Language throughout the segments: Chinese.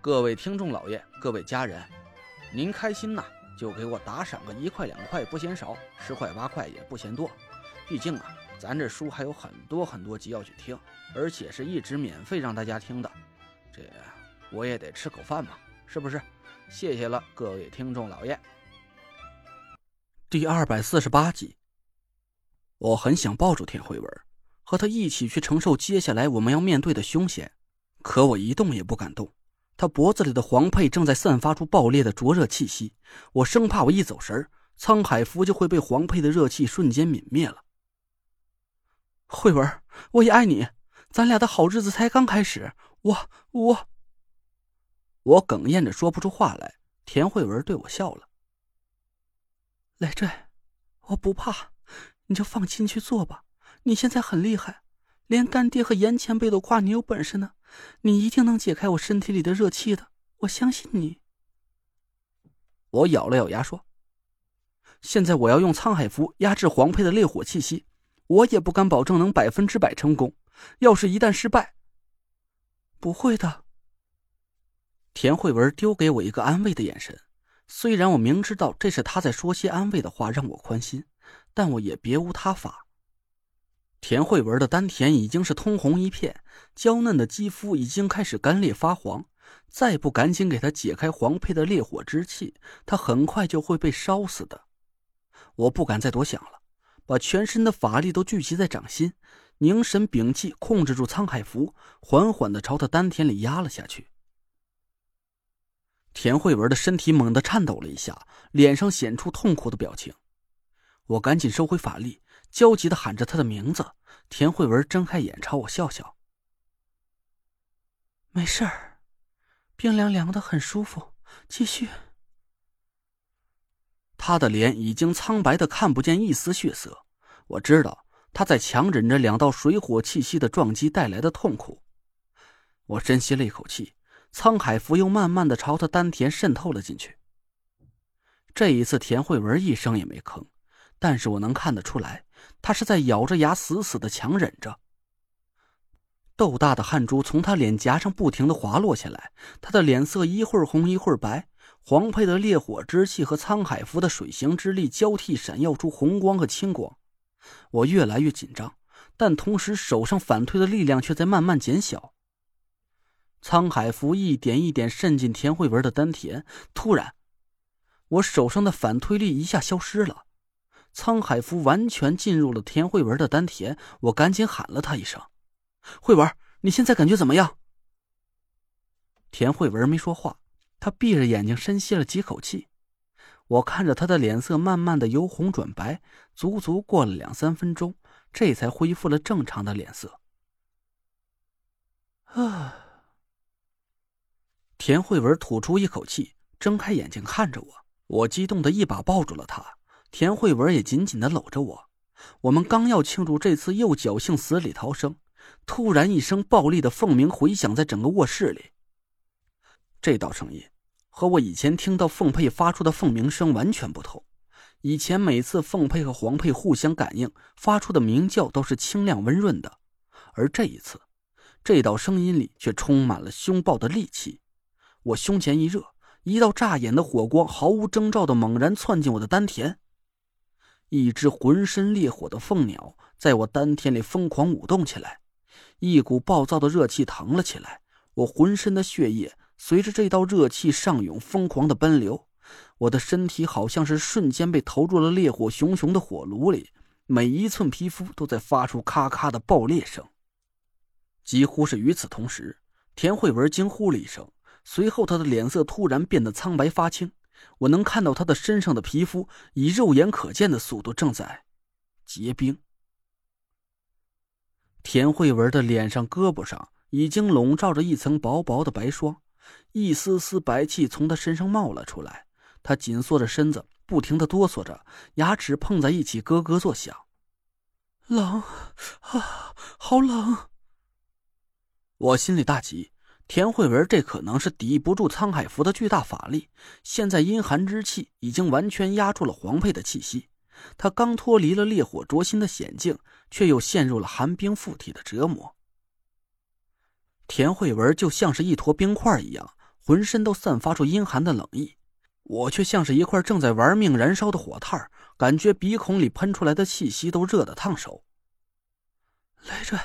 各位听众老爷，各位家人，您开心呐，就给我打赏个一块两块不嫌少，十块八块也不嫌多。毕竟啊，咱这书还有很多很多集要去听，而且是一直免费让大家听的，这我也得吃口饭嘛，是不是？谢谢了，各位听众老爷。第二百四十八集，我很想抱住田慧文，和他一起去承受接下来我们要面对的凶险，可我一动也不敢动。他脖子里的黄佩正在散发出爆裂的灼热气息，我生怕我一走神沧海福就会被黄佩的热气瞬间泯灭了。慧文，我也爱你，咱俩的好日子才刚开始。我我我哽咽着说不出话来。田慧文对我笑了：“累赘，我不怕，你就放心去做吧。你现在很厉害，连干爹和严前辈都夸你有本事呢。”你一定能解开我身体里的热气的，我相信你。我咬了咬牙说：“现在我要用沧海符压制黄佩的烈火气息，我也不敢保证能百分之百成功。要是一旦失败，不会的。”田慧文丢给我一个安慰的眼神，虽然我明知道这是他在说些安慰的话让我宽心，但我也别无他法。田慧文的丹田已经是通红一片，娇嫩的肌肤已经开始干裂发黄。再不赶紧给他解开黄佩的烈火之气，他很快就会被烧死的。我不敢再多想了，把全身的法力都聚集在掌心，凝神屏气，控制住沧海符，缓缓的朝他丹田里压了下去。田慧文的身体猛地颤抖了一下，脸上显出痛苦的表情。我赶紧收回法力。焦急的喊着他的名字，田慧文睁开眼朝我笑笑：“没事儿，冰凉凉的，很舒服。继续。”他的脸已经苍白的看不见一丝血色，我知道他在强忍着两道水火气息的撞击带来的痛苦。我深吸了一口气，沧海浮又慢慢的朝他丹田渗透了进去。这一次，田慧文一声也没吭，但是我能看得出来。他是在咬着牙，死死的强忍着。豆大的汗珠从他脸颊上不停的滑落下来，他的脸色一会儿红一会儿白，黄佩的烈火之气和沧海符的水行之力交替闪耀出红光和青光。我越来越紧张，但同时手上反推的力量却在慢慢减小。沧海符一点一点渗进田慧文的丹田，突然，我手上的反推力一下消失了。沧海符完全进入了田慧文的丹田，我赶紧喊了他一声：“慧文，你现在感觉怎么样？”田慧文没说话，他闭着眼睛深吸了几口气。我看着他的脸色慢慢的由红转白，足足过了两三分钟，这才恢复了正常的脸色。啊！田慧文吐出一口气，睁开眼睛看着我，我激动的一把抱住了他。田慧文也紧紧的搂着我，我们刚要庆祝这次又侥幸死里逃生，突然一声暴力的凤鸣回响在整个卧室里。这道声音和我以前听到凤佩发出的凤鸣声完全不同。以前每次凤佩和黄佩互相感应发出的鸣叫都是清亮温润的，而这一次，这道声音里却充满了凶暴的戾气。我胸前一热，一道炸眼的火光毫无征兆的猛然窜进我的丹田。一只浑身烈火的凤鸟在我丹田里疯狂舞动起来，一股暴躁的热气腾了起来。我浑身的血液随着这道热气上涌，疯狂的奔流。我的身体好像是瞬间被投入了烈火熊熊的火炉里，每一寸皮肤都在发出咔咔的爆裂声。几乎是与此同时，田慧文惊呼了一声，随后她的脸色突然变得苍白发青。我能看到他的身上的皮肤以肉眼可见的速度正在结冰。田慧文的脸上、胳膊上已经笼罩着一层薄薄的白霜，一丝丝白气从他身上冒了出来。他紧缩着身子，不停的哆嗦着，牙齿碰在一起咯咯作响。冷啊，好冷！我心里大急。田慧文这可能是抵不住沧海符的巨大法力，现在阴寒之气已经完全压住了黄佩的气息。他刚脱离了烈火灼心的险境，却又陷入了寒冰附体的折磨。田慧文就像是一坨冰块一样，浑身都散发出阴寒的冷意。我却像是一块正在玩命燃烧的火炭，感觉鼻孔里喷出来的气息都热得烫手。累赘，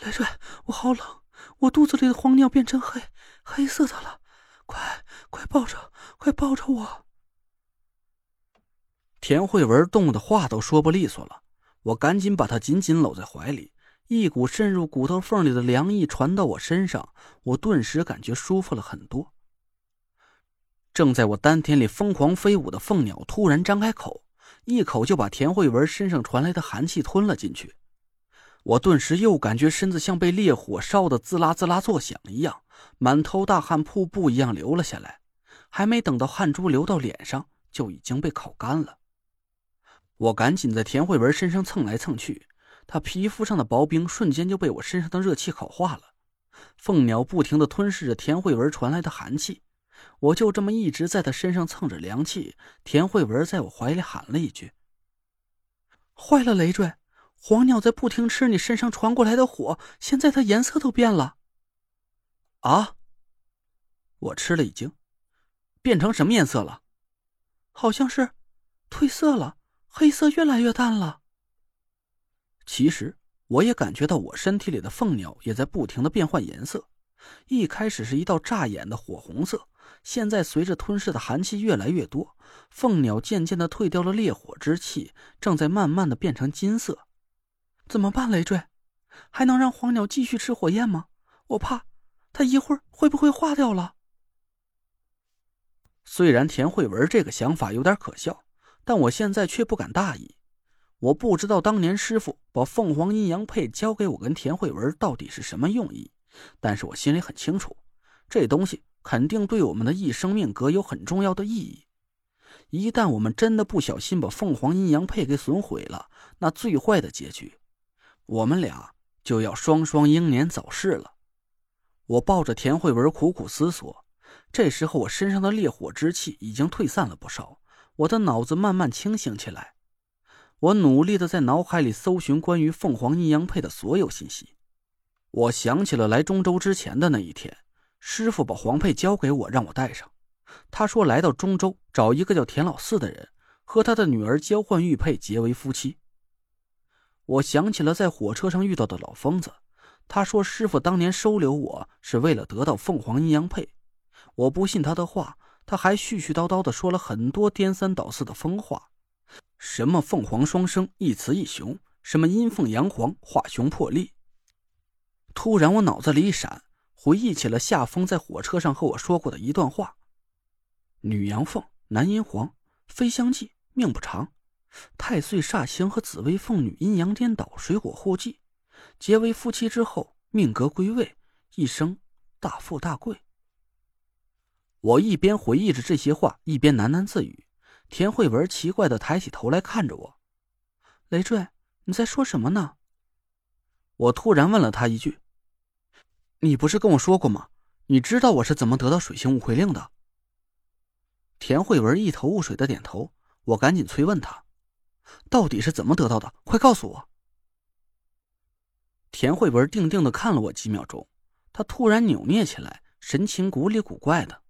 累赘，我好冷。我肚子里的黄尿变成黑黑色的了，快快抱着，快抱着我！田慧文冻得话都说不利索了，我赶紧把她紧紧搂在怀里，一股渗入骨头缝里的凉意传到我身上，我顿时感觉舒服了很多。正在我丹田里疯狂飞舞的凤鸟突然张开口，一口就把田慧文身上传来的寒气吞了进去。我顿时又感觉身子像被烈火烧得滋啦滋啦作响一样，满头大汗，瀑布一样流了下来。还没等到汗珠流到脸上，就已经被烤干了。我赶紧在田慧文身上蹭来蹭去，她皮肤上的薄冰瞬间就被我身上的热气烤化了。凤鸟不停地吞噬着田慧文传来的寒气，我就这么一直在她身上蹭着凉气。田慧文在我怀里喊了一句：“坏了，累赘！”黄鸟在不停吃你身上传过来的火，现在它颜色都变了。啊！我吃了一惊，变成什么颜色了？好像是褪色了，黑色越来越淡了。其实我也感觉到我身体里的凤鸟也在不停的变换颜色，一开始是一道扎眼的火红色，现在随着吞噬的寒气越来越多，凤鸟渐渐的退掉了烈火之气，正在慢慢的变成金色。怎么办，累赘？还能让黄鸟继续吃火焰吗？我怕它一会儿会不会化掉了。虽然田慧文这个想法有点可笑，但我现在却不敢大意。我不知道当年师傅把凤凰阴阳配交给我跟田慧文到底是什么用意，但是我心里很清楚，这东西肯定对我们的一生命格有很重要的意义。一旦我们真的不小心把凤凰阴阳配给损毁了，那最坏的结局。我们俩就要双双英年早逝了。我抱着田慧文苦苦思索。这时候，我身上的烈火之气已经退散了不少，我的脑子慢慢清醒起来。我努力的在脑海里搜寻关于凤凰阴阳配的所有信息。我想起了来中州之前的那一天，师傅把黄佩交给我，让我带上。他说来到中州找一个叫田老四的人，和他的女儿交换玉佩，结为夫妻。我想起了在火车上遇到的老疯子，他说师傅当年收留我是为了得到凤凰阴阳配，我不信他的话，他还絮絮叨叨的说了很多颠三倒四的疯话，什么凤凰双生一雌一雄，什么阴凤阳凰化雄破力。突然我脑子里一闪，回忆起了夏风在火车上和我说过的一段话：女阳凤，男阴凰，非相忌，命不长。太岁煞星和紫薇凤女阴阳颠倒，水火互济，结为夫妻之后，命格归位，一生大富大贵。我一边回忆着这些话，一边喃喃自语。田慧文奇怪的抬起头来看着我：“累赘，你在说什么呢？”我突然问了他一句：“你不是跟我说过吗？你知道我是怎么得到水星误会令的？”田慧文一头雾水的点头。我赶紧催问他。到底是怎么得到的？快告诉我！田慧文定定的看了我几秒钟，他突然扭捏起来，神情古里古怪的。